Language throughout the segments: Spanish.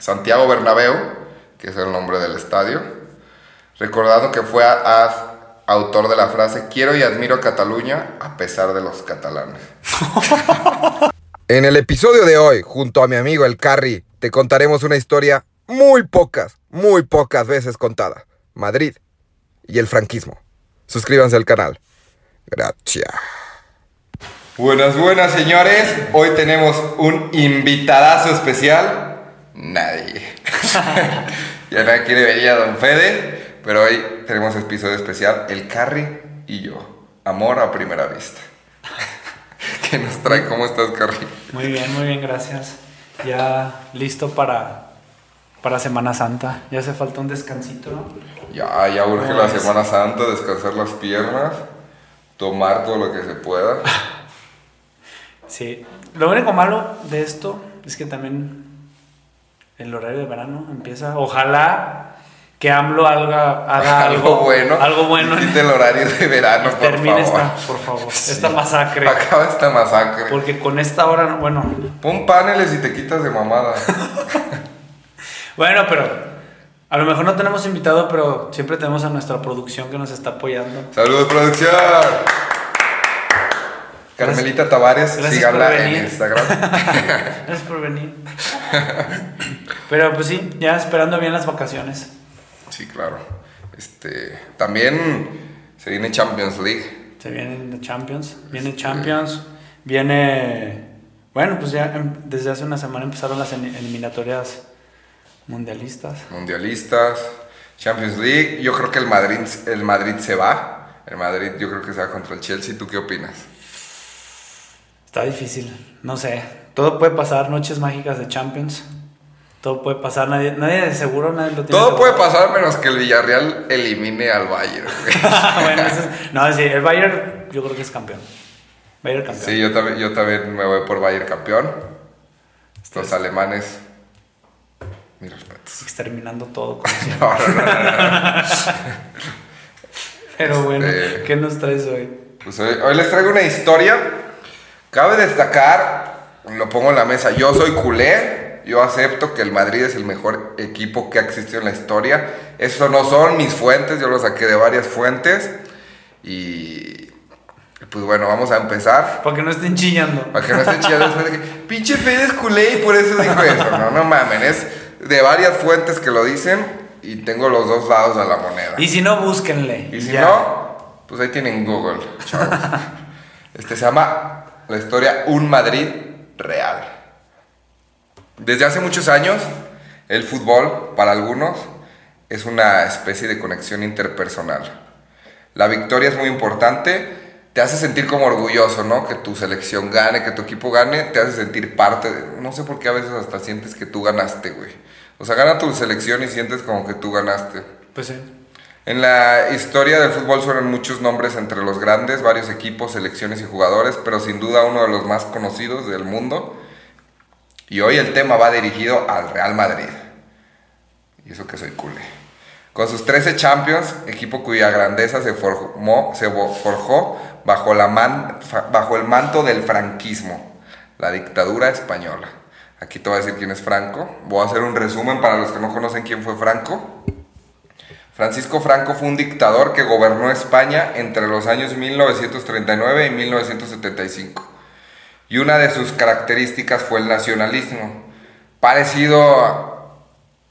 Santiago Bernabéu, que es el nombre del estadio, recordando que fue autor de la frase Quiero y admiro a Cataluña a pesar de los catalanes. en el episodio de hoy, junto a mi amigo el Carry, te contaremos una historia muy pocas, muy pocas veces contada. Madrid y el franquismo. Suscríbanse al canal. Gracias. Buenas, buenas señores. Hoy tenemos un invitadazo especial. Nadie. ya nadie quiere venir a Don Fede, pero hoy tenemos episodio especial. El Carry y yo. Amor a primera vista. ¿Qué nos trae? ¿Cómo estás, Carry? Muy bien, muy bien, gracias. Ya listo para, para Semana Santa. Ya hace falta un descansito, ¿no? Ya, ya urge ¿Cómo la ves? Semana Santa, descansar las piernas, tomar todo lo que se pueda. Sí. Lo único malo de esto es que también el horario de verano empieza. Ojalá que AMLO haga, haga algo, algo bueno. Algo bueno. Quite el horario de verano, por Termine favor. esta, por favor, Sí. esta masacre. Acaba esta masacre. Porque con esta hora, no- bueno, Pon paneles y te quitas de mamada. bueno, pero a lo mejor no tenemos invitado, pero siempre tenemos a nuestra producción que nos está apoyando. Saludos, producción. Carmelita Tavares, síganla en. Instagram. Gracias por venir. Pero pues sí, ya esperando bien las vacaciones. Sí, claro. Este, también se viene Champions League. Se vienen los Champions. Viene Champions. Viene. Bueno, pues ya em- desde hace una semana empezaron las eliminatorias mundialistas. Mundialistas, Champions League. Yo creo que el Madrid, el Madrid se va. El Madrid yo creo que se va contra el Chelsea. ¿Tú qué opinas? Está difícil, no sé. Todo puede pasar, noches mágicas de Champions. Todo puede pasar, nadie, nadie de seguro, nadie lo tiene Todo puede pasar menos que el Villarreal elimine al Bayern. güey. bueno, eso es- no, sí, el Bayern yo creo que es campeón. Bayern campeón. Sí, yo también, yo también me voy por Bayern campeón. Estos alemanes. Mis respetos. Exterminando todo no, no. Pero bueno, Este- ¿qué nos traes hoy? Pues hoy, hoy les traigo una historia. Cabe destacar, lo pongo en la mesa, yo soy culé. Yo acepto que el Madrid es el mejor equipo que ha existido en la historia. Eso no son mis fuentes, yo lo saqué de varias fuentes. Y pues bueno, vamos a empezar. Para que no estén chillando. Para que no esté chillando después de que, pinche Fede es culé y por eso dijo eso. No, no mamen, es de varias fuentes que lo dicen y tengo los dos lados de la moneda. Y si no, búsquenle. Y si ya. no, pues ahí tienen Google, chavos. Este se llama la historia Un Madrid Real. Desde hace muchos años, el fútbol, para algunos, es una especie de conexión interpersonal. La victoria es muy importante, te hace sentir como orgulloso, ¿no? Que tu selección gane, que tu equipo gane, te hace sentir parte de... No sé por qué a veces hasta sientes que tú ganaste, güey. O sea, gana tu selección y sientes como que tú ganaste. Pues sí. En la historia del fútbol suenan muchos nombres entre los grandes, varios equipos, selecciones y jugadores, pero sin duda uno de los más conocidos del mundo. Y hoy el tema va dirigido al Real Madrid. Y eso que soy culé. Con sus 13 Champions, equipo cuya grandeza se formó, se forjó bajo, la man- bajo el manto del franquismo, la dictadura española. Aquí te voy a decir quién es Franco. Voy a hacer un resumen para los que no conocen quién fue Franco. Francisco Franco fue un dictador que gobernó España entre los años 1939 y 1975. Y una de sus características fue el nacionalismo. Parecido,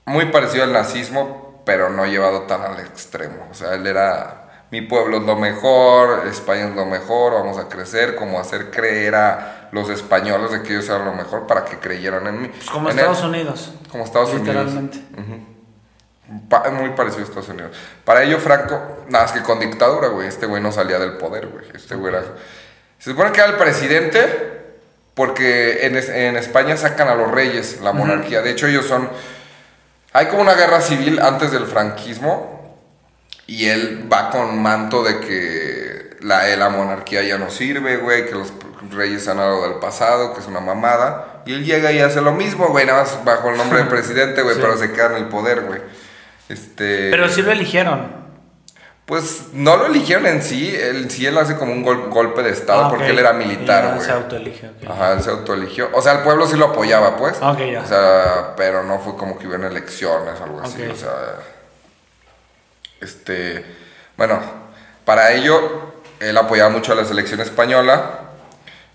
muy parecido al nazismo, pero no llevado tan al extremo. O sea, él era, mi pueblo es lo mejor, España es lo mejor, vamos a crecer, como hacer creer a los españoles de que ellos eran lo mejor para que creyeran en mí. Pues como En Estados él. Unidos. Como Estados Unidos. Literalmente. Pa- muy parecido a Estados Unidos. Para ello, Franco, nada más que con dictadura, güey. Este güey no salía del poder, güey. Este güey era. Se supone que era el presidente, porque en, es- en España sacan a los reyes, la monarquía. De hecho, ellos son. Hay como una guerra civil antes del franquismo, y él va con manto de que la, la monarquía ya no sirve, güey, que los reyes han algo del pasado, que es una mamada. Y él llega y hace lo mismo, güey, nada más bajo el nombre de presidente, güey, Sí. pero se queda en el poder, güey. Este. Pero sí lo eligieron. Pues no lo eligieron en sí, él sí él hace como un gol- golpe de estado Ah, porque él era militar, güey. Se autoelige, ok. Ajá, él se autoeligió. O sea, el pueblo sí lo apoyaba, pues. Ok, ya. O sea, pero no fue como que hubieran elecciones o algo así. O sea, este. Bueno, para ello, él apoyaba mucho a la selección española.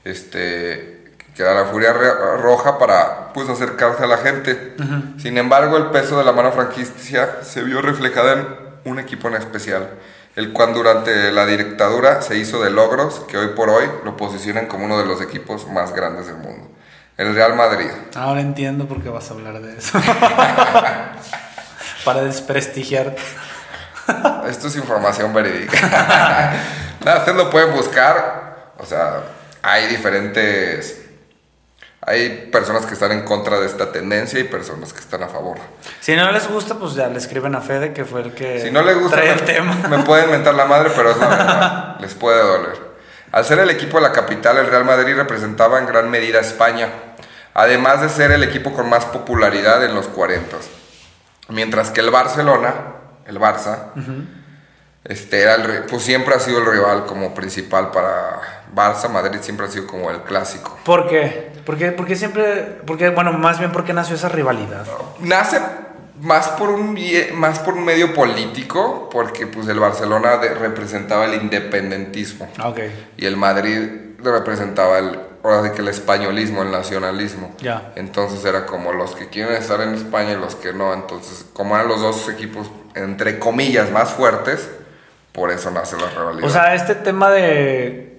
Este. Que era la furia roja para, pues, acercarse a la gente. Sin embargo, el peso de la mano franquista se vio reflejada en un equipo en especial. El cual durante la dictadura se hizo de logros que hoy por hoy lo posicionan como uno de los equipos más grandes del mundo. El Real Madrid. Ahora entiendo por qué vas a hablar de eso. Para desprestigiarte. Esto es información verídica. Nada, ustedes lo pueden buscar. O sea, hay diferentes. Hay personas que están en contra de esta tendencia y personas que están a favor. Si no les gusta, pues ya le escriben a Fede, que fue el que Si no les gusta, trae me, el tema. me pueden mentar la madre, pero es la verdad. Les puede doler. Al ser el equipo de la capital, el Real Madrid representaba en gran medida a España, además de ser el equipo con más popularidad en los 40. Mientras que el Barcelona, el Barça, este era el, ri- pues siempre ha sido el rival como principal para Barça, Madrid siempre ha sido como el clásico. ¿Por qué? Porque, porque siempre, porque, bueno, más bien porque nació esa rivalidad. Nace más por un vie- más por un medio político, porque pues el Barcelona de- representaba el independentismo Ah, Ok, y el Madrid representaba el ahora sí que el españolismo, el nacionalismo. Ya. Entonces era como los que quieren estar en España y los que no. Entonces, como eran los dos equipos entre comillas más fuertes, por eso nace la rivalidad. O sea, este tema de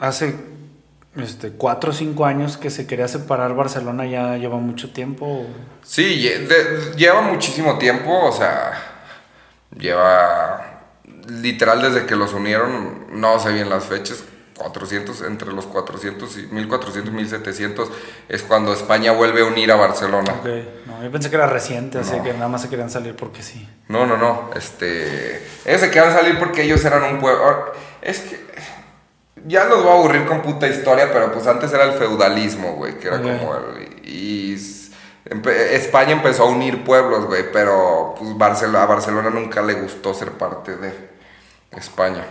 hace este, cuatro o cinco años que se quería separar Barcelona ya lleva mucho tiempo. Sí, de- lleva muchísimo tiempo, o sea, lleva literal desde que los unieron, no sé bien las fechas, 400, entre los 400 y 1400, 1700 es cuando España vuelve a unir a Barcelona. Ok, no, yo pensé que era reciente, así que nada más se querían salir porque sí. No, no, no, este, ellos se quedan salir porque ellos eran un pueblo, es que ya los voy a aburrir con puta historia, pero pues antes era el feudalismo, güey, que era como el, y empe- España empezó a unir pueblos, güey, pero pues Barcelona, a Barcelona nunca le gustó ser parte de España.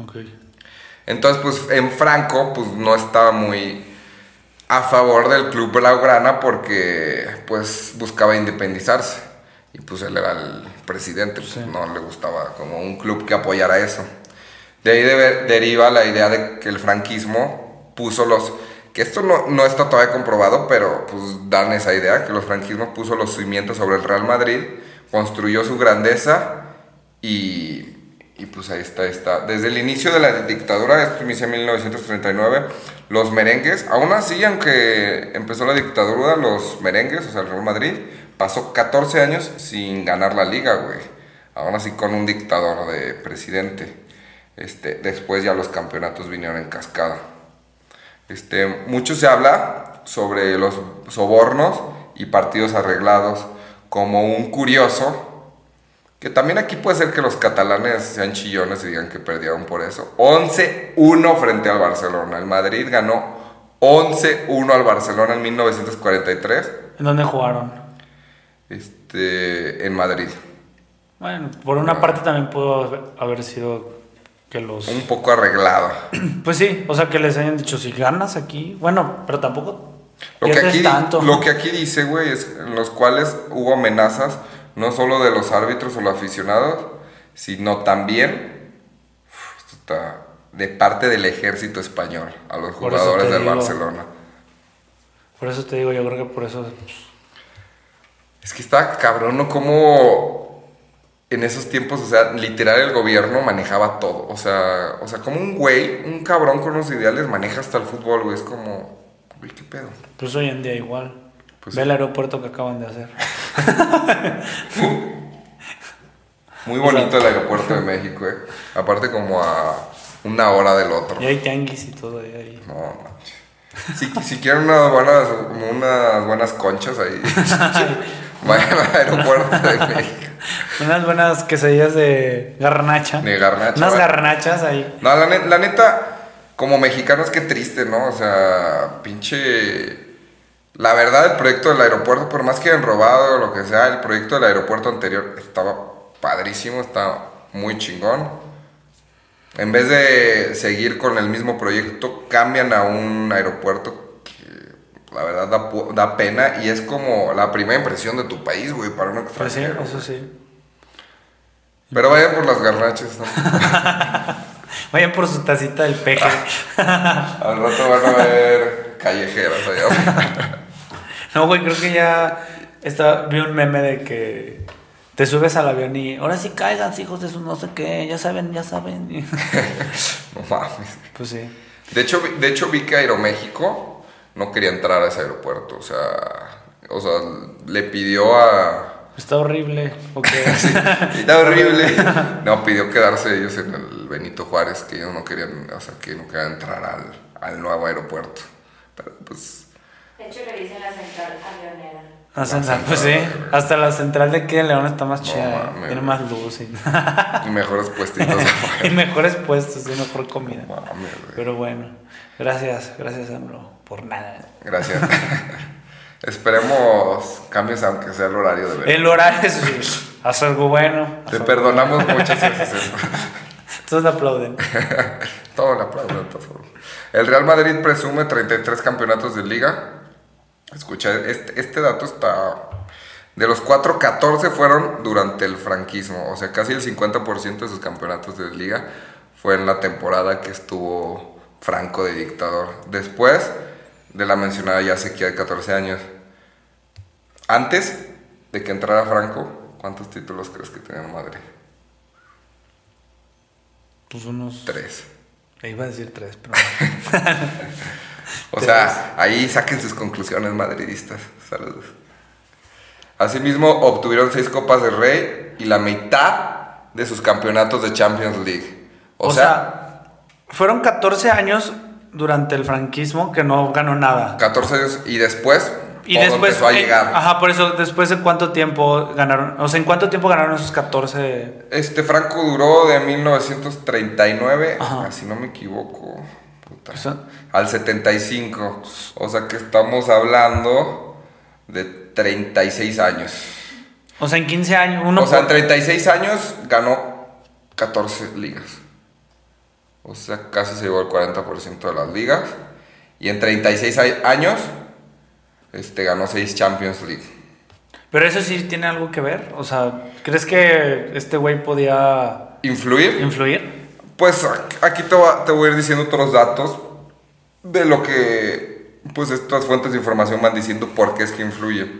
Ok. Entonces, pues en Franco, pues no estaba muy a favor del club blaugrana porque pues buscaba independizarse. Y pues él era el presidente, pues Sí. no le gustaba como un club que apoyara eso. De ahí deriva la idea de que el franquismo puso los... Que esto no, no está todavía comprobado, pero pues dan esa idea, que los franquismos puso los cimientos sobre el Real Madrid, construyó su grandeza y, y pues ahí está, está. Desde el inicio de la dictadura, esto inicia en 1939, los merengues, aún así, aunque empezó la dictadura, los merengues, o sea, el Real Madrid, pasó 14 años sin ganar la liga, güey. Aún así con un dictador de presidente. Este, después ya los campeonatos vinieron en cascada. Este, mucho se habla sobre los sobornos y partidos arreglados como un curioso, que también aquí puede ser que los catalanes sean chillones y digan que perdieron por eso. 11-1 frente al Barcelona. El Madrid ganó 11-1 al Barcelona en 1943 ¿En dónde jugaron? este, en Madrid. Bueno, por una parte también pudo haber sido que los... Un poco arreglado. Pues sí, o sea, que les hayan dicho, si ganas aquí, bueno, pero tampoco Lo que, aquí, tanto. lo que aquí dice, güey, es en los cuales hubo amenazas no solo de los árbitros o los aficionados, sino también uf, esto está, de parte del ejército español a los jugadores del digo. Barcelona. Por eso te digo, yo creo que por eso... pues, Es que está cabrón, ¿no? Como en esos tiempos, o sea, literal el gobierno manejaba todo. O sea, o sea, como un güey, un cabrón con unos ideales maneja hasta el fútbol, güey. Es como, güey, ¿qué pedo? Pues hoy en día igual. Pues Ve el aeropuerto que acaban de hacer. Muy bonito el aeropuerto de México, eh. Aparte como a una hora del otro. Y hay tianguis y todo ahí. No, manches. Si, si quieren unas buenas, unas buenas conchas ahí, vayan al aeropuerto de México. Unas buenas quesadillas de garnacha. De garnacha, Unas garnachas ahí. No, la, ne- la neta, como mexicanos, qué triste, ¿no? O sea, pinche... La verdad, el proyecto del aeropuerto, por más que hayan robado o lo que sea, el proyecto del aeropuerto anterior estaba padrísimo, estaba muy chingón. En vez de seguir con el mismo proyecto, cambian a un aeropuerto que la verdad da, pena y es como la primera impresión de tu país, güey, para un Pues sí, extranjero. eso sí. Pero vayan por las garnachas, ¿no? Vayan por su tacita del peje. Al rato van a ver callejeras allá. No, güey, creo que ya estaba, vi un meme de que te subes al avión y ahora sí caigan, hijos de su no sé qué, ya saben, ya saben. No mames. pues sí. De hecho, vi- de hecho vi que Aeroméxico no quería entrar a ese aeropuerto. O sea, o sea le pidió a... Está horrible. Ok. Está horrible. No, pidió quedarse ellos en el Benito Juárez, que ellos no querían, o sea, que no querían entrar al, al nuevo aeropuerto. Pero pues, De hecho, le dicen la central avionera. La central, pues sí. Hasta la central de aquí de León está más No chida. ¿eh? Tiene más luz y, y mejores puestitos y mejores puestos y mejor comida. Pero bueno, gracias, gracias, AMLO, por nada. Gracias. Esperemos cambios, aunque sea el horario de ver. El horario es. Haz algo bueno. haz Te algo perdonamos muchas veces eso. Todos aplauden. Todo le aplauden, por favor. El Real Madrid presume 33 campeonatos de liga. Escucha, este, este dato está... De los 4, 14 fueron durante el franquismo. O sea, casi el 50% de sus campeonatos de liga fue en la temporada que estuvo Franco de dictador. Después de la mencionada ya sequía de 14 años. Antes de que entrara Franco, ¿cuántos títulos crees que tenía Madrid? Pues unos. Tres. Iba a decir tres, pero. O sea, ahí saquen sus conclusiones madridistas. Saludos. Asimismo, obtuvieron seis Copas de Rey y la mitad de sus campeonatos de Champions League. O, O, sea, sea, fueron 14 años durante el franquismo que no ganó nada. 14 años y después Y después. empezó a eh, llegar. Ajá, por eso, después de cuánto tiempo ganaron. O sea, ¿en cuánto tiempo ganaron esos 14? Este Franco duró de 1939, Ajá. si no me equivoco, puta, al 75. O sea que estamos hablando de 36 años. O sea, en 15 años. Uno o sea, en por- 36 años ganó 14 ligas. O sea, casi se llevó el 40% de las ligas. Y en 36 a- años este, ganó 6 Champions League. Pero eso sí tiene algo que ver. O sea, ¿crees que este güey podía ¿Influir? influir? Pues aquí te, va- te voy a ir diciendo otros datos de lo que pues estas fuentes de información van diciendo por qué es que influye.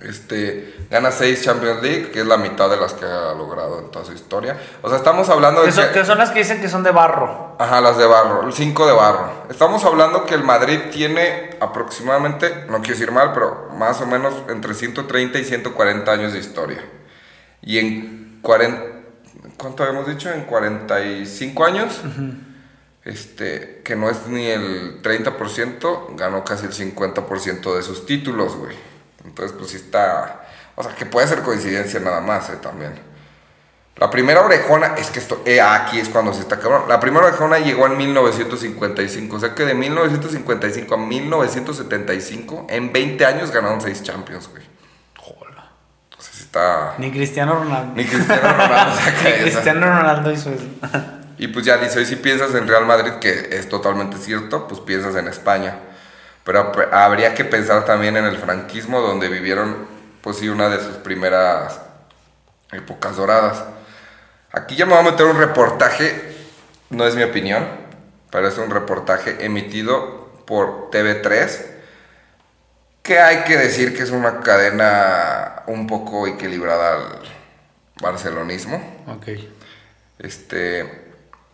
Este, gana 6 Champions League, que es la mitad de las que ha logrado en toda su historia. O sea, estamos hablando de Que son, que- que son las que dicen que son de barro. Ajá, las de barro, el 5 de barro. Estamos hablando que el Madrid tiene aproximadamente, no quiero decir mal, pero más o menos entre 130 y 140 años de historia. Y en 40, ¿cuánto habíamos dicho? En 45 años, este, que no es ni el 30%, ganó casi el 50% de sus títulos, güey. Entonces, pues sí está, o sea, que puede ser coincidencia nada más, eh, también. La primera orejona, es que esto, eh, aquí es cuando se está cabrón. La primera orejona llegó en 1955, o sea que de 1955 a 1975, en 20 años ganaron 6 Champions, güey. Joder. O sea, sí está. Ni Cristiano Ronaldo. Ni Cristiano Ronaldo saca Ni esa. Cristiano Ronaldo hizo eso. Y pues ya dice, hoy si piensas en Real Madrid, que es totalmente cierto, pues piensas en España. Pero pe- habría que pensar también en el franquismo, donde vivieron, pues sí, una de sus primeras épocas doradas. Aquí ya me voy a meter un reportaje, no es mi opinión, pero es un reportaje emitido por TV3, que hay que decir que es una cadena un poco equilibrada al barcelonismo ok. este,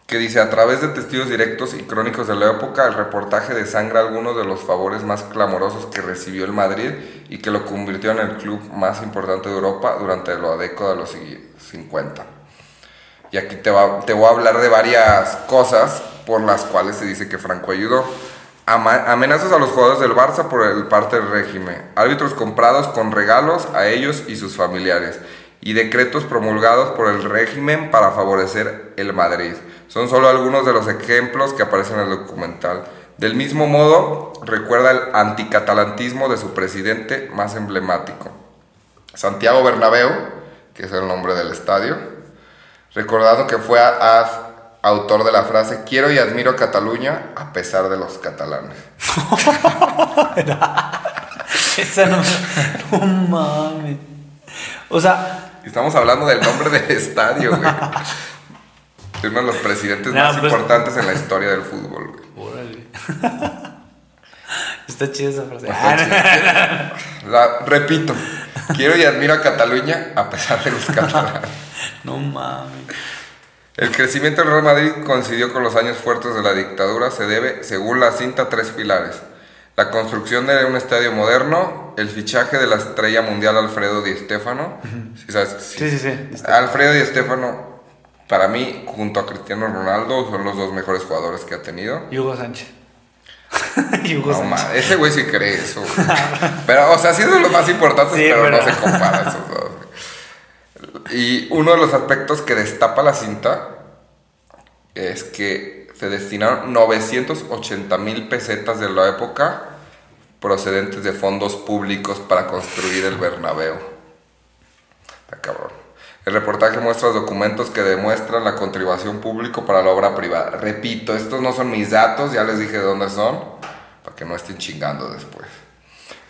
que dice, a través de testigos directos y crónicos de la época, el reportaje desangra algunos de los favores más clamorosos que recibió el Madrid y que lo convirtió en el club más importante de Europa durante la década de los sigui- 50. Y aquí te, va- te voy a hablar de varias cosas por las cuales se dice que Franco ayudó. Amenazas a los jugadores del Barça por el parte del régimen. Árbitros comprados con regalos a ellos y sus familiares. Y decretos promulgados por el régimen para favorecer el Madrid. Son solo algunos de los ejemplos que aparecen en el documental. Del mismo modo, recuerda el anticatalantismo de su presidente más emblemático. Santiago Bernabéu, que es el nombre del estadio, Recordando que fue a- autor de la frase Quiero y admiro a Cataluña a pesar de los catalanes. Esa no, no mames. O sea, Estamos hablando del nombre del estadio, güey. De uno de los presidentes No, más pues- importantes en la historia del fútbol, güey. órale. Está chida esa frase. Está chido. La- repito, quiero y admiro a Cataluña a pesar de los catalanes. No mames. El crecimiento del Real Madrid coincidió con los años fuertes de la dictadura, se debe, según la cinta, a tres pilares. La construcción de un estadio moderno, el fichaje de la estrella mundial Alfredo Di Stéfano. ¿Sí sabes? Sí, sí, sí. Alfredo Di Stéfano, para mí, junto a Cristiano Ronaldo, son los dos mejores jugadores que ha tenido. Y Hugo Sánchez. y Hugo No, Sánchez. ese güey sí cree eso. güey. Pero, o sea, sí es de los más importantes, Sí, pero, no se compara esos dos. Y uno de los aspectos que destapa la cinta es que se destinaron 980 mil pesetas de la época procedentes de fondos públicos para construir el Bernabéu. Está cabrón. El reportaje muestra documentos que demuestran la contribución pública para la obra privada. Repito, estos no son mis datos, ya les dije de dónde son, para que no estén chingando después.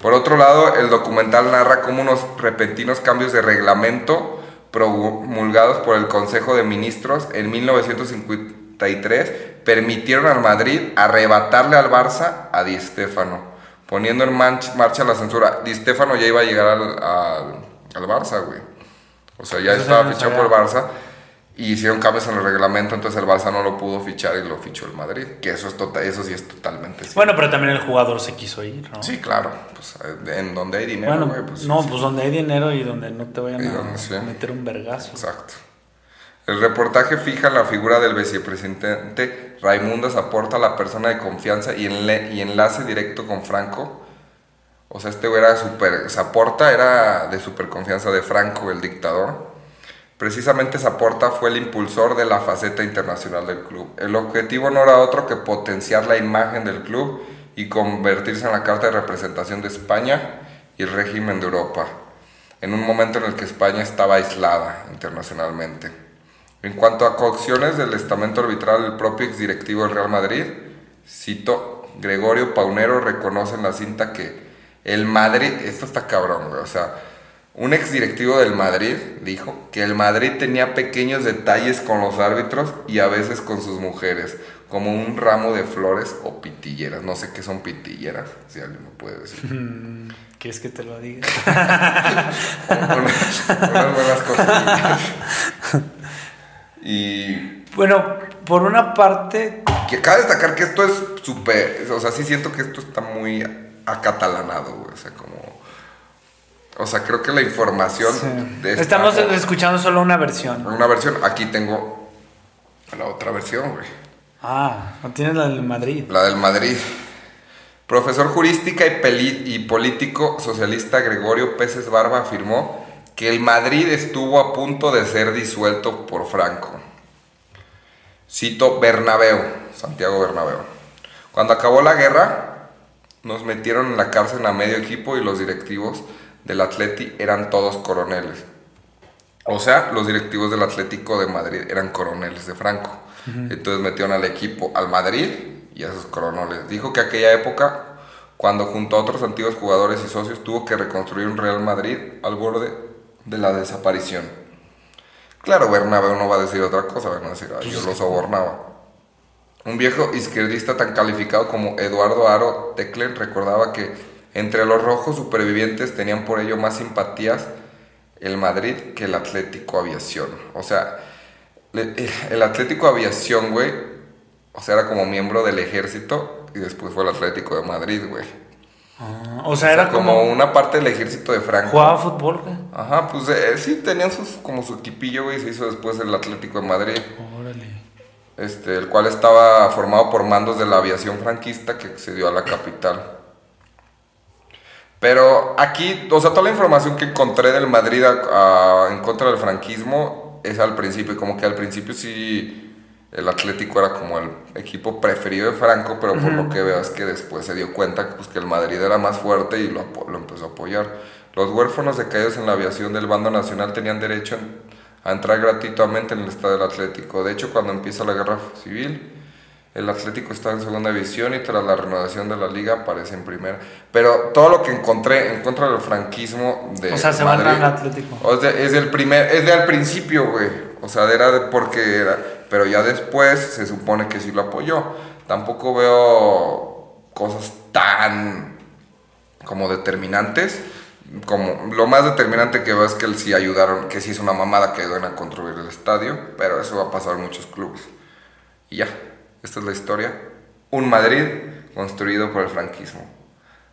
Por otro lado, el documental narra cómo unos repentinos cambios de reglamento promulgados por el Consejo de Ministros en 1953 permitieron al Madrid arrebatarle al Barça a Di Stéfano, poniendo en marcha la censura. Di Stéfano ya iba a llegar al, al, al Barça, güey. O sea, ya Eso estaba no fichado por el Barça y hicieron cambios en el reglamento, entonces el Barça no lo pudo fichar y lo fichó el Madrid. Que eso, es tota- eso sí es totalmente cierto. Bueno, pero también el jugador se quiso ir, ¿no? Sí, claro. Pues eh, en donde hay dinero, Bueno, pues, no, sí, pues donde hay dinero y donde no te vayan a donde sí. meter un vergazo. Exacto. El reportaje fija la figura del vicepresidente Raimundo Zaporta, la persona de confianza y, enle- y enlace directo con Franco. O sea, este era super. Zaporta era de super confianza de Franco, el dictador. Precisamente Zaporta fue el impulsor de la faceta internacional del club. El objetivo no era otro que potenciar la imagen del club y convertirse en la carta de representación de España y el régimen de Europa, en un momento en el que España estaba aislada internacionalmente. En cuanto a coacciones del estamento arbitral, el propio exdirectivo del Real Madrid, cito, Gregorio Paunero reconoce en la cinta que el Madrid, esto está cabrón, o sea, un exdirectivo del Madrid dijo que el Madrid tenía pequeños detalles con los árbitros y a veces con sus mujeres, como un ramo de flores o pitilleras. No sé qué son pitilleras, si alguien me puede decir. ¿Quieres que te lo diga? unas, unas buenas cosas. Y Bueno, por una parte, que cabe destacar que esto es súper, o sea, sí siento que esto está muy acatalanado, güey, o sea, como... O sea, creo que la información sí. de esta- estamos escuchando solo una versión. Una versión, aquí tengo la otra versión, güey. Ah, no tienes la del Madrid. La del Madrid. Profesor jurística y, peli- y político socialista Gregorio Peces Barba afirmó que el Madrid estuvo a punto de ser disuelto por Franco. Cito Bernabéu, Santiago Bernabéu. Cuando acabó la guerra, nos metieron en la cárcel a medio equipo y los directivos del Atleti eran todos coroneles. O sea, los directivos del Atlético de Madrid eran coroneles de Franco. Entonces metieron al equipo al Madrid y a esos coroneles. Dijo que aquella época, cuando junto a otros antiguos jugadores y socios tuvo que reconstruir un Real Madrid al borde de la desaparición. Claro, Bernabéu no va a decir otra cosa, va a decir, "Ay, yo lo sobornaba. Un viejo izquierdista tan calificado como Eduardo Aro Teclen recordaba que entre los rojos supervivientes tenían por ello más simpatías el Madrid que el Atlético Aviación. O sea, eh, el Atlético Aviación, güey, o sea, era como miembro del ejército y después fue el Atlético de Madrid, güey. Ah, o sea, era como, como. una parte del ejército de Franco. Jugaba fútbol, güey. Ajá, pues eh, sí, tenían sus, como su equipillo, güey, y se hizo después el Atlético de Madrid. Órale. este, el cual estaba formado por mandos de la aviación franquista que accedió a la capital. Pero aquí, o sea, toda la información que encontré del Madrid a- a- en contra del franquismo es al principio, como que al principio sí el Atlético era como el equipo preferido de Franco, pero por lo que veo es que después se dio cuenta pues, que el Madrid era más fuerte y lo, empezó a apoyar. Los huérfanos de caídos en la aviación del bando nacional tenían derecho a entrar gratuitamente en el estadio del Atlético. De hecho, cuando empieza la guerra civil, el Atlético está en segunda división y tras la renovación de la liga aparece en primera. Pero todo lo que encontré en contra del franquismo de O sea, se van al Atlético. o sea, es del primer, es de al principio, güey. O sea, era de porque era, pero ya después se supone que sí lo apoyó. Tampoco veo cosas tan como determinantes. Como lo más determinante que veo es que él sí ayudaron, que sí es una mamada que ayudan a construir el estadio, pero eso va a pasar en muchos clubes. Y ya, esta es la historia. Un Madrid construido por el franquismo.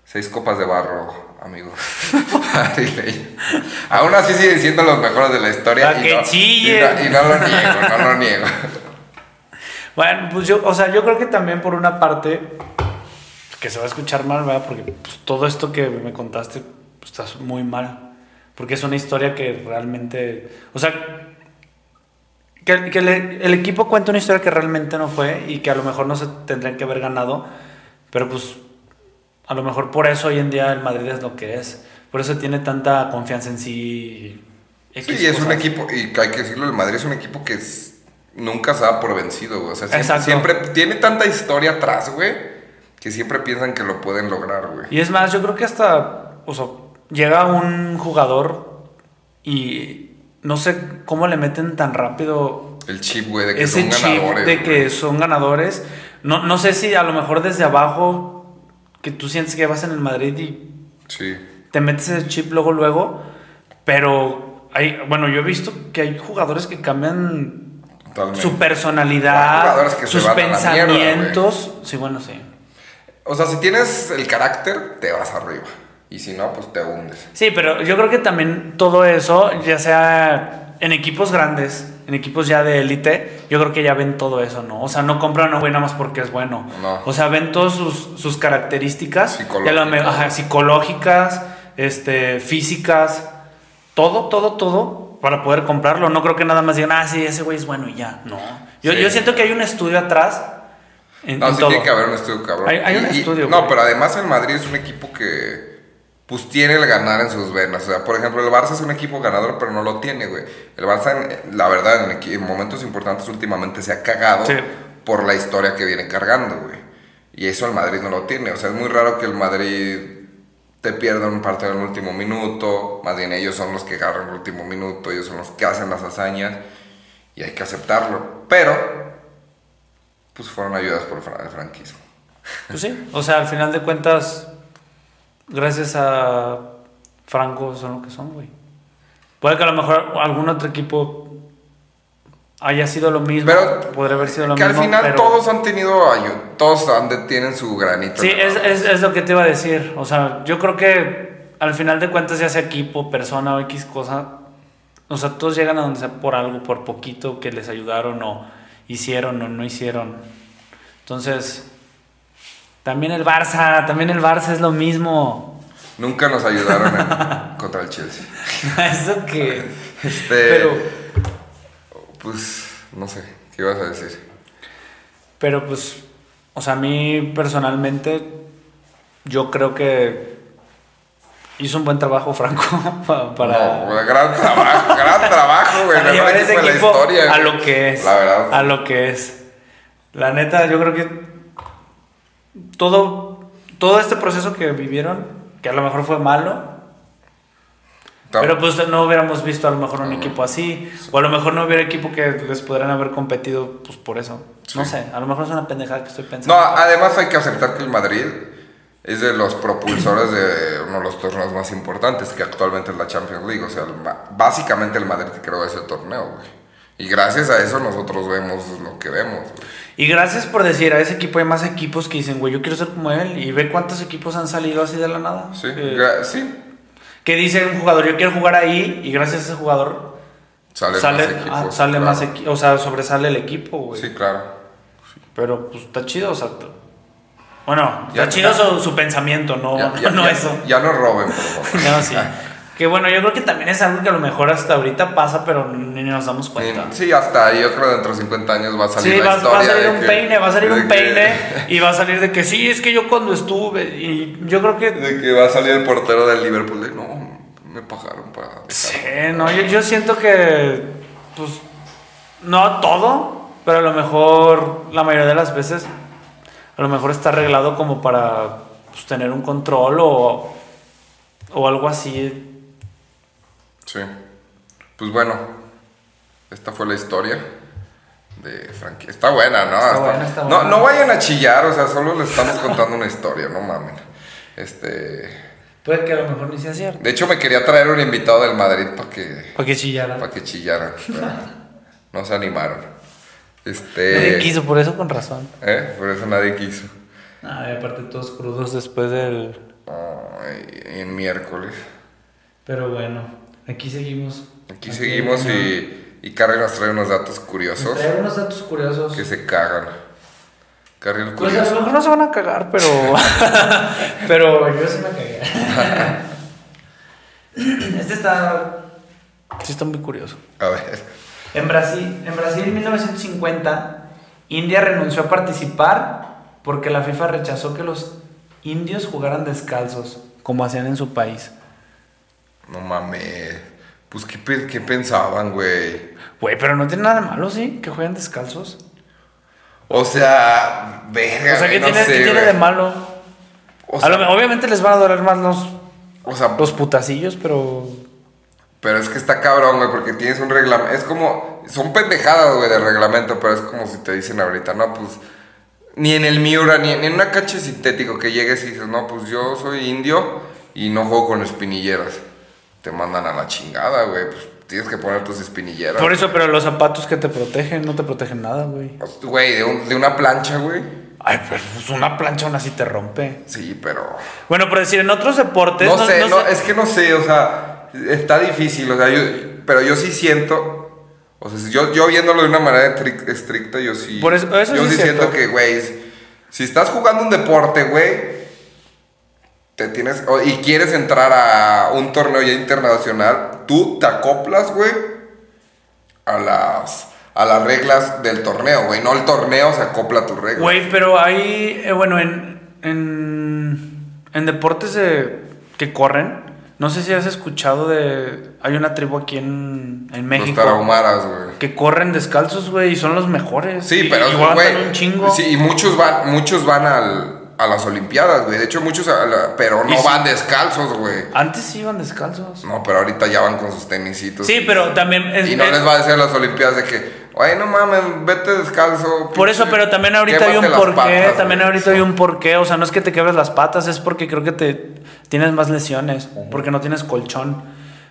Seis copas de barro, amigos. Aún así siguen siendo los mejores de la historia. Y que no, y chillen. no- y no lo niego, no lo niego. Bueno, pues yo, o sea, yo creo que también por una parte, que se va a escuchar mal, ¿verdad? Porque pues, todo esto que me contaste pues, está muy mal. Porque es una historia que realmente, o sea, que, que le- el equipo cuenta una historia que realmente no fue y que a lo mejor no se tendrían que haber ganado, pero pues a lo mejor por eso hoy en día el Madrid es lo que es. Por eso tiene tanta confianza en sí. X Sí, es un equipo, y hay que decirlo, el Madrid es un equipo que es- nunca se da por vencido, güey. O sea, siempre, siempre tiene tanta historia atrás, güey, que siempre piensan que lo pueden lograr, güey. Y es más, yo creo que hasta, o sea, llega un jugador y no sé cómo le meten tan rápido El chip, güey, de que ese son chip ganadores. de que son ganadores. No, no sé si a lo mejor desde abajo, que tú sientes que vas en el Madrid y Sí. te metes ese chip luego, luego, pero hay, bueno, yo he visto que hay jugadores que cambian Totalmente. su personalidad, que sus mierda, pensamientos. sí, bueno, sí. O sea, si tienes el carácter, te vas arriba. Y si no, pues te hundes. Sí, pero yo creo que también todo eso, ya sea en equipos grandes, en equipos ya de élite, yo creo que ya ven todo eso, ¿no? O sea, no compran a un güey nada más porque es bueno. No. O sea, ven todas sus, sus características, Psicológicas. ya lo me- ajá, psicológicas, este, físicas, todo, todo, todo, para poder comprarlo. No creo que nada más digan, ah, sí, ese güey es bueno y ya. No. Yo, Sí. yo siento que hay un estudio atrás. En, No, en sí todo. tiene que haber un estudio cabrón. Hay- hay un Y- y- estudio, No, pero además el Madrid es un equipo que pues tiene el ganar en sus venas. O sea, por ejemplo, el Barça es un equipo ganador, pero no lo tiene, güey. El Barça, la verdad, en, momentos importantes últimamente se ha cagado Sí. por la historia que viene cargando, güey. Y eso el Madrid no lo tiene. O sea, es muy raro que el Madrid te pierda un partido en el último minuto. Más bien ellos son los que agarran el último minuto, ellos son los que hacen las hazañas. Y hay que aceptarlo. Pero, pues fueron ayudas por el franquismo. Pues sí, o sea, al final de cuentas, gracias a Franco son lo que son, güey. Puede que a lo mejor algún otro equipo haya sido lo mismo, Pero podría haber sido lo que mismo. al final pero- todos han tenido ayuda, todos tienen su granito. Sí, es, es, es lo que te iba a decir. O sea, yo creo que al final de cuentas, ya sea equipo, persona o X cosa, o sea, todos llegan a donde sea por algo, por poquito que les ayudaron o hicieron o no hicieron. Entonces, también el Barça, también el Barça es lo mismo. Nunca nos ayudaron en- contra el Chelsea. Eso que. Este, Pero, Pues, no sé, ¿qué ibas a decir? pero pues, o sea, a mí personalmente, yo creo que hizo un buen trabajo Franco pa- para. No, gran trabajo, gran trabajo, güey. para mejor llevar ese equipo de la historia, a lo que es. La verdad. A lo que es. La neta, yo creo que todo, todo este proceso que vivieron, que a lo mejor fue malo, pero pues no hubiéramos visto a lo mejor un equipo así, o a lo mejor no hubiera equipo que les podrían haber competido pues por eso. No sé, a lo mejor es una pendejada que estoy pensando. No, además hay que aceptar que el Madrid es de los propulsores de uno de los torneos más importantes, que actualmente es la Champions League. O sea, el básicamente el Madrid creó ese torneo, güey. Y gracias a eso nosotros vemos lo que vemos, güey. Y gracias por decir, a ese equipo hay más equipos que dicen, güey, yo quiero ser como él, y ve cuántos equipos han salido así de la nada. Sí, Eh, sí. que dice un jugador, yo quiero jugar ahí, y gracias a ese jugador Salen sale, más equipos. ah, sale claro. más equi- o sea, sobresale el equipo, güey. Sí, claro. Pero pues está chido, o sea, bueno, Ya- está chido ya- su, su pensamiento, no, Ya, no ya- eso. Ya no roben, por favor. No, sí. Que bueno, yo creo que también es algo que a lo mejor hasta ahorita pasa, pero ni nos damos cuenta. Sí, hasta ahí yo creo que dentro de 50 años va a salir Sí, la va, va historia. a salir un que- peine, va a salir un que- peine y va a salir de que sí, es que yo cuando estuve y yo creo que De que va a salir el portero del Liverpool de no, me pagaron para dejar". Sí, no, yo, yo siento que pues, no todo, pero a lo mejor la mayoría de las veces, a lo mejor está arreglado como para pues, tener un control o, o algo así. Sí. Pues bueno, esta fue la historia de Frankie. Está buena, ¿no? Está Está- buena, está no, buena. no vayan a chillar, o sea, solo les estamos contando una historia, no mamen. Este. Puede que a lo mejor ni sea cierto. De hecho, me quería traer un invitado del Madrid para que, Para que chillara. para que chillaran. pero no se animaron. Nadie Este. quiso, por eso con razón. ¿Eh? Por eso nadie quiso. Ah, y aparte todos crudos después del... Ay, en miércoles. Pero bueno, aquí seguimos. Aquí seguimos y, y Carrie nos trae unos datos curiosos Traer unos datos curiosos. que se cagan. Carrie el Pues a curioso. lo mejor no se van a cagar, pero. pero yo sí me cagué. este está. Sí, está muy curioso. A ver. En Brasil, en Brasil en 1950, India renunció a participar porque la FIFA rechazó que los indios jugaran descalzos, como hacían en su país. No mames. Pues, ¿qué, qué pensaban, güey? Güey, pero no tiene nada de malo, ¿sí? Que jueguen descalzos. O sea, verga. O sea, ¿qué no tiene, sé, qué tiene de malo? O A sea, lo me- obviamente les van a doler más los, o sea, los putacillos, pero. pero es que está cabrón, güey, porque tienes un reglamento. Es como. Son pendejadas, güey, de reglamento, pero es como si te dicen ahorita, no, pues. Ni en el Miura, ni en, ni en una cancha sintético que llegues y dices, no, pues yo soy indio y no juego con espinilleras. Te mandan a la chingada, güey. Pues tienes que poner tus espinilleras. Por eso, pero los zapatos que te protegen no te protegen nada, güey. Güey, de, un- de una plancha, güey. Ay, pero pues una plancha aún así te rompe. Sí, pero. Bueno, por decir, en otros deportes. No, sé, no, sé- es que no sé, o sea, está difícil, o sea, yo, pero yo sí siento, o sea, yo, yo viéndolo de una manera estri- estricta, yo sí. Por eso- eso yo sí siento que, güey, si estás jugando un deporte, güey, te tienes, y quieres entrar a un torneo ya internacional, tú te acoplas, güey, a las, a las reglas del torneo, güey, no el torneo se acopla a tus reglas. Güey, pero hay. eh, bueno, en. En, en deportes de- que corren. No sé si has escuchado de. Hay una tribu aquí en, en Los México. tarahumaras, güey. Que corren descalzos, güey, y son los mejores. Sí, Y- pero aguantan güey, un chingo. Sí, y muchos van, muchos van al, a las Olimpiadas, güey. De hecho, muchos, a la- pero no van descalzos, güey. Antes sí iban descalzos. No, pero ahorita ya van con sus tenisitos. Sí, pero también. es- Y no es- les va a decir a las Olimpiadas de que, güey, no mames, vete descalzo. Por eso, pero también ahorita hay un porqué, patas, también güey". ahorita hay un porqué, o sea, no es que te quebres las patas, es porque creo que te tienes más lesiones, porque no tienes colchón.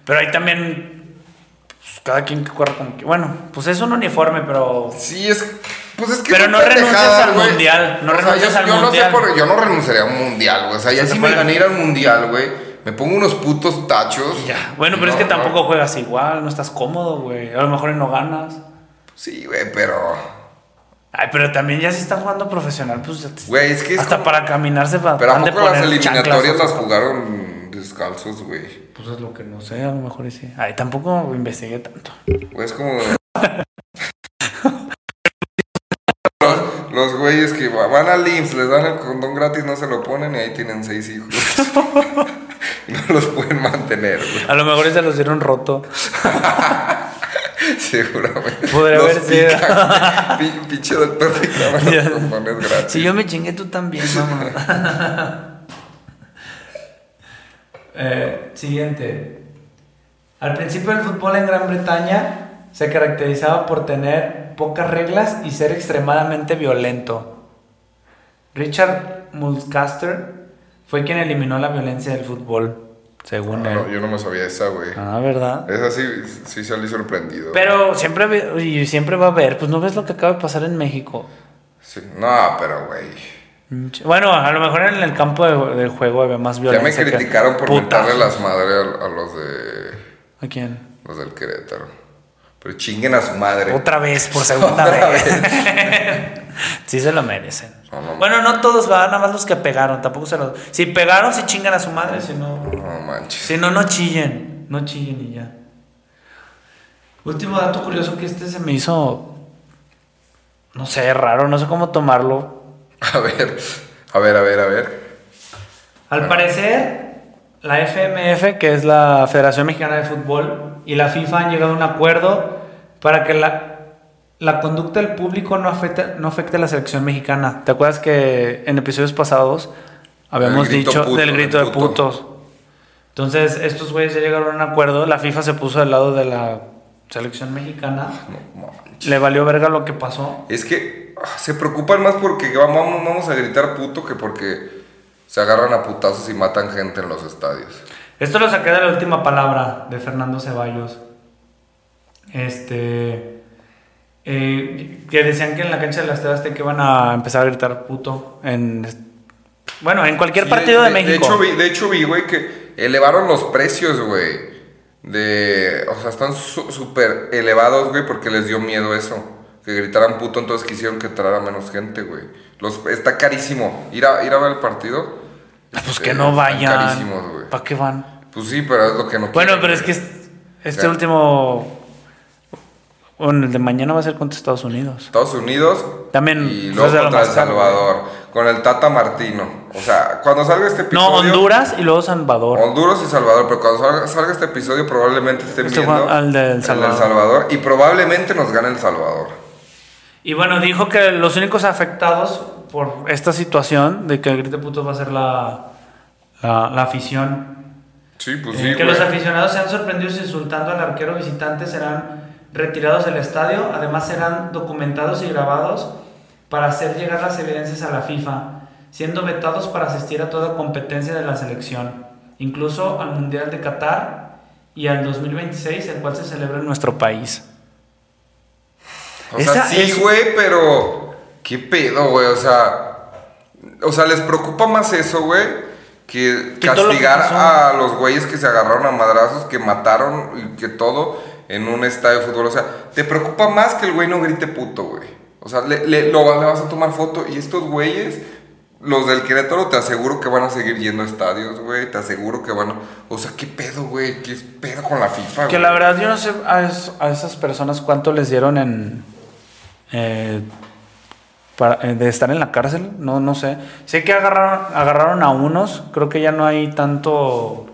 Pero ahí también pues, cada quien que corra como que, bueno, pues es un uniforme, pero Sí, es. Pues es que. Pero no renuncias al mundial, no O sea, renuncias yo, al yo mundial. No sé por, yo no renunciaría a un mundial, güey. O sea, ya Se si me a ir al mundial, güey, me pongo unos putos tachos. ya. Bueno, pero No, es que no. tampoco juegas igual, no estás cómodo, güey. A lo mejor no ganas. Sí, güey, pero. Ay, pero también ya si están jugando profesional, pues ya te- Güey, es que es hasta como- para caminarse va- Pero ¿a poco las eliminatorias las jugaron descalzos, güey? Pues es lo que no sé, a lo mejor sí. Ay, tampoco investigué tanto. Güey, es como... los, güeyes que va- van al IMSS, les dan el condón gratis, no se lo ponen y ahí tienen seis hijos. no los pueden mantener, güey. A lo mejor se los dieron roto. Seguramente. Podría haber sido. Pinche Ya. los condones gratis. Si yo me chingué, tú también, mamá. Eh, siguiente. Al principio el fútbol en Gran Bretaña se caracterizaba por tener pocas reglas y ser extremadamente violento. Richard Mulcaster fue quien eliminó la violencia del fútbol, según No, no, él. yo no me sabía esa, güey. Ah, ¿verdad? Esa sí, sí salí sorprendido. Pero siempre, y siempre va a haber, pues no ves lo que acaba de pasar en México. Sí. No, pero, güey. Bueno, a lo mejor en el campo de- del juego había más Ya violencia. me que criticaron por mentarle las madres a, a los de... ¿A quién? Los del Querétaro. Pero chinguen a su madre. Otra vez, por segunda Otra vez. sí se lo merecen. No, no, bueno, no todos van, nada más los que pegaron, tampoco se los... Si pegaron, si chingan a su madre, si no... No manches. Si no, no chillen. No chillen y ya. Último dato curioso que este se me hizo... No sé, raro, no sé cómo tomarlo. A ver, a ver, a ver, a ver. Al parecer, la FMF, que es la Federación Mexicana de Fútbol, y la FIFA han llegado a un acuerdo para que la, la conducta del público no afecte, no afecte a la selección mexicana. ¿Te acuerdas que en episodios pasados habíamos dicho puto, del grito de puto. putos? Entonces, estos güeyes ya llegaron a un acuerdo. La FIFA se puso del lado de la selección mexicana. No. Le valió verga lo que pasó. Es que ah, se preocupan más porque vamos, vamos a gritar puto que porque se agarran a putazos y matan gente en los estadios. Esto lo saqué de la última palabra de Fernando Ceballos. Este. eh, que decían que en la cancha de las Tebas que iban a empezar a gritar puto. En, bueno, en cualquier Sí, partido de, México. De hecho, vi, de hecho, vi, güey, que elevaron los precios, güey. De. O sea, están su- súper elevados, güey, porque les dio miedo eso. Que gritaran puto, entonces quisieron que entrara menos gente, güey. Los, está carísimo. Ir a, ir a ver el partido. Pues que no están vayan. carísimos, güey. ¿Para qué van? Pues sí, pero es lo que no Bueno, quieren, pero es que es- este último. Bueno, el de mañana va a ser contra Estados Unidos. Estados Unidos También, y pues, luego contra El caro, Salvador con el Tata Martino. O sea, cuando salga este episodio No, Honduras y luego Salvador. Honduras y Salvador, pero cuando salga, salga este episodio probablemente estén Este viendo al del el Salvador. Salvador y probablemente nos gane El Salvador. Y bueno, dijo que los únicos afectados por esta situación de que el grito puto va a ser la, la, la afición. Sí, pues Eh, sí, que güey. los aficionados sean sorprendidos insultando al arquero visitante serán retirados del estadio. Además serán documentados y grabados para hacer llegar las evidencias a la FIFA, siendo vetados para asistir a toda competencia de la selección, incluso al Mundial de Qatar y al 2026, el cual se celebra en nuestro país. O sea, Esa sí, es- güey, pero qué pedo, güey, o sea, o sea, les preocupa más eso, güey, que lo castigar a los güeyes que se agarraron a madrazos, que mataron y que todo en un estadio de fútbol, o sea, te preocupa más que el güey no grite puto, güey. O sea, le, le- lo, le vas a tomar foto y estos güeyes los del Querétaro te aseguro que van a seguir yendo a estadios, güey. Te aseguro que van a... O sea, ¿qué pedo, güey? ¿Qué pedo con la FIFA, Que la verdad yo no sé a, es- a esas personas cuánto les dieron en... eh, para- eh, de estar en la cárcel, no, no sé. Sé que agarraron, agarraron a unos, creo que ya no hay tanto...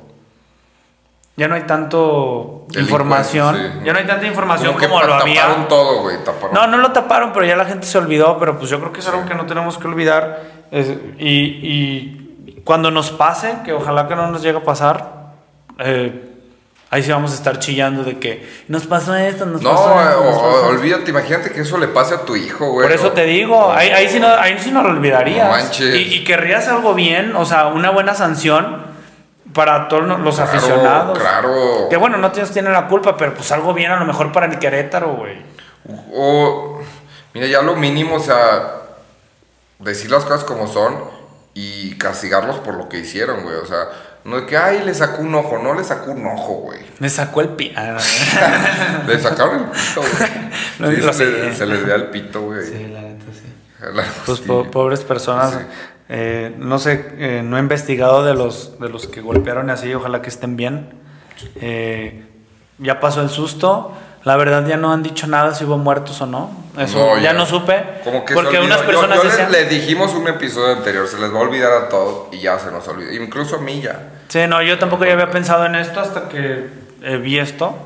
Ya no hay tanto información. sí. Ya no hay tanta información que como, lo taparon había. todo, güey. Taparon. No, no lo taparon, pero ya la gente se olvidó, pero pues yo creo que es algo que no tenemos que olvidar. Es- y, y cuando nos pase, que ojalá que no nos llegue a pasar, eh, ahí sí vamos a estar chillando de que nos pasó esto, nos No, pasó esto. nos o- pasó". olvídate, imagínate que eso le pase a tu hijo, güey. Por eso o- te digo, ahí, ahí, sí no, ahí sí no lo olvidarías. No manches. Y, y querrías algo bien, o sea, una buena sanción para todos los Claro, aficionados. Claro. Que bueno, no tienes, tienen la culpa, pero pues algo bien a lo mejor para el Querétaro, güey. O, mira, ya lo mínimo, o sea, decir las cosas como son y castigarlos por lo que hicieron, güey. O sea, no de que, ay, le sacó un ojo, no le sacó un ojo, güey. Me sacó el pie. Ah, Le sacaron el pito, güey. Sí, lo se, le, se les ve al pito, güey. Sí, la neta sí. La Pues po- pobres personas. Sí. eh, no sé, eh, no he investigado de los, de los que golpearon y así, ojalá que estén bien. Eh, ya pasó el susto. La verdad ya no han dicho nada si hubo muertos o no. Eso No, ya, no supe. Como que porque unas Yo- personas yo, decían... les dijimos un episodio anterior, se les va a olvidar a todos y ya se nos olvidó. Incluso a mí ya. Sí, no, yo tampoco ya había pensado en esto hasta que eh, vi esto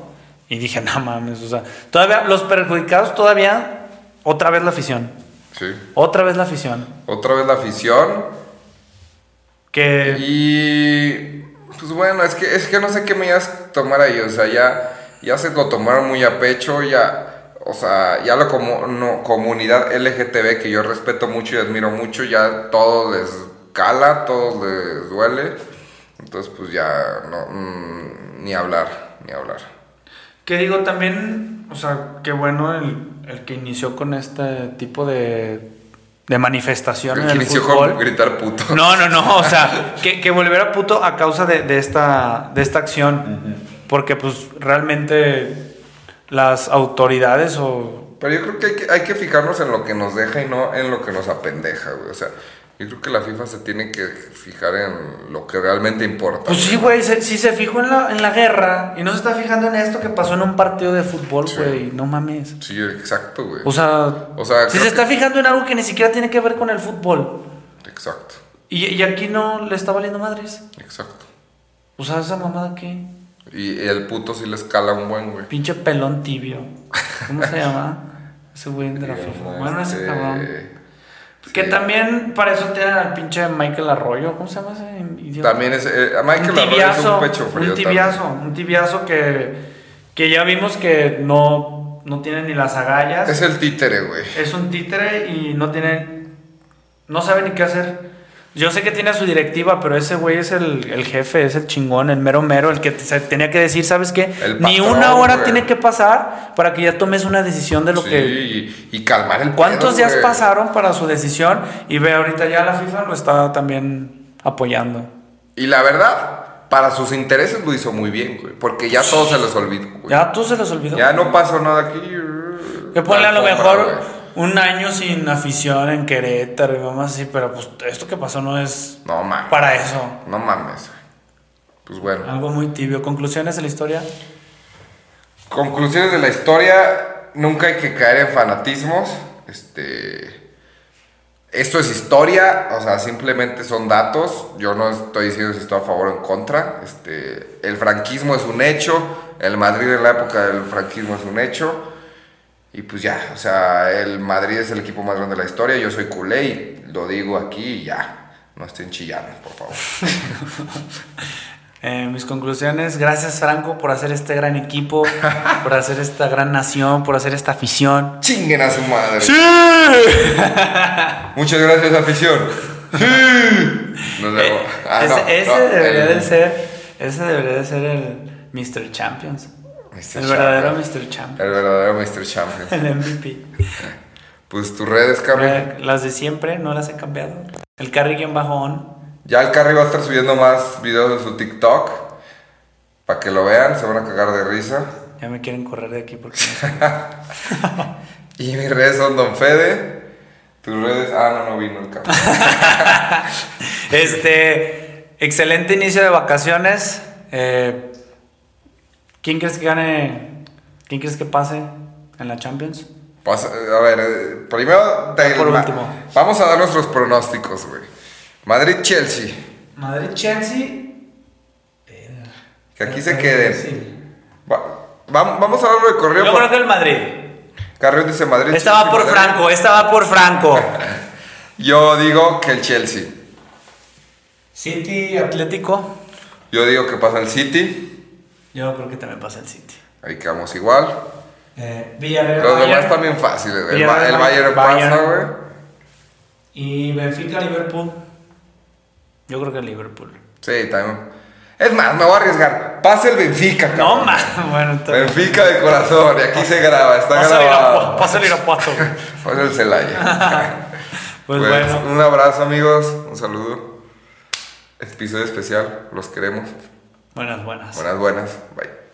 y dije, no mames, o sea, todavía los perjudicados todavía, otra vez la afición. Sí. Otra vez la afición. Otra vez la afición. Que Y pues bueno, es que es que no sé qué me ibas a tomar ahí, o sea, ya ya se lo tomaron muy a pecho, ya o sea, ya la comu- no, comunidad LGTB que yo respeto mucho y admiro mucho, ya todo les cala, todo les duele. Entonces, pues ya no mm, ni hablar, ni hablar. Que digo también, o sea, qué bueno el, el que inició con este tipo de, de manifestación El en que el inició fútbol. con gritar puto. No, no, no, o sea, que, que volviera puto a causa de, de esta, de esta acción. Porque pues realmente las autoridades o... Pero yo creo que hay, que hay que fijarnos en lo que nos deja y no en lo que nos apendeja, güey. O sea, yo creo que la FIFA se tiene que fijar en lo que realmente importa. Pues sí, güey, se- si se fijó en la, en la guerra y no se está fijando en esto que pasó en un partido de fútbol, Sí. güey, no mames. Sí, exacto, güey. O sea, O sea, si se está fijando en algo que ni siquiera tiene que ver con el fútbol. Exacto, Y, y aquí no le está valiendo madres. exacto. O sea, esa mamada que... Y el puto sí le escala un buen, güey. Pinche pelón tibio. ¿Cómo se llama? Ese güey de la FIFA. Bueno, ese Este, cabrón. sí. Que también para eso tienen al pinche Michael Arroyo. ¿Cómo se llama ese idiota? También es. eh, Michael un Arroyo es un pecho frío. un tibiazo. Un tibiazo que, que ya vimos que no, no tiene ni las agallas. Es el títere, güey. Es un títere y no tiene. No sabe ni qué hacer. Yo sé que tiene a su directiva, pero ese güey es el, el jefe, es el chingón, el mero mero, el que te- se tenía que decir, ¿sabes qué? Ni una hora tiene que pasar para que ya tomes una decisión de lo Sí, que. y, y calmar el ¿Cuántos pedo, días pasaron para su decisión? Y ve, ahorita ya la FIFA lo está también apoyando. Y la verdad, para sus intereses lo hizo muy bien, güey. Porque ya todo se les olvidó, güey. Ya tú se los olvidó. Ya no pasó nada aquí. Que ponle a lo mejor güey. Un año sin afición en Querétaro y vamos así, pero pues esto que pasó no es No mames. para eso. No mames. Pues bueno. Algo muy tibio. ¿Conclusiones de la historia? Conclusiones de la historia. Nunca hay que caer en fanatismos. Este. Esto es historia, o sea, simplemente son datos. Yo no estoy diciendo si estoy a favor o en contra. Este, el franquismo es un hecho. El Madrid en la época del franquismo es un hecho. Y pues ya, o sea, el Madrid es el equipo más grande de la historia. Yo soy culé y lo digo aquí y ya. No estén chillando, por favor. Eh, mis conclusiones, gracias Franco por hacer este gran equipo, por hacer esta gran nación, por hacer esta afición. Chinguen a su madre. ¡Sí! Muchas gracias, afición. Sí. Nos vemos. Ah, ese no, ese no, debería el- de ser, ese debería de ser el Mr. Champions. Mr. el verdadero. Mr. Champions. El verdadero Mr. Champion. El MVP. Pues tus redes, Carrie. Las de siempre, no las he cambiado. El carry-on. Ya el Carrie va a estar subiendo más videos de su TikTok. Para que lo vean, se van a cagar de risa. Ya me quieren correr de aquí porque. Y mis redes son Don Fede. Tus redes. Ah, no, no vino el Carrie. Este, excelente inicio de vacaciones. Eh, ¿Quién crees que gane? ¿Quién crees que pase en la Champions? Pasa- a ver, eh, primero. del Por último. Vamos a dar nuestros pronósticos, güey. Madrid-Chelsea. Madrid-Chelsea. Que aquí se queden. Sí. Va- va- vamos a darlo de correo. Yo por- creo que el Madrid. Carrión dice Madrid. Esta va por Madrid. Franco, esta va por Franco. Yo digo que el Chelsea. City Atlético. Yo digo que pasa el City. Yo creo que también pasa el City. Ahí quedamos igual. Eh, Villarreal. Los demás Bayern. también fáciles. El, el Bayern Bayern. pasa, güey. Y Benfica Liverpool. Yo creo que Liverpool. Sí, también. Es más, me voy a arriesgar. Pasa el Benfica, No, cabrón. man. Bueno, entonces. Benfica de corazón. Y aquí se graba. Está Pasa el grabado. Pasa el Irapuato. Pasa el Celaya. Pues, Pues, bueno. Un abrazo, amigos. Un saludo. Episodio especial. Los queremos. Buenas, buenas. Buenas, buenas. Bye.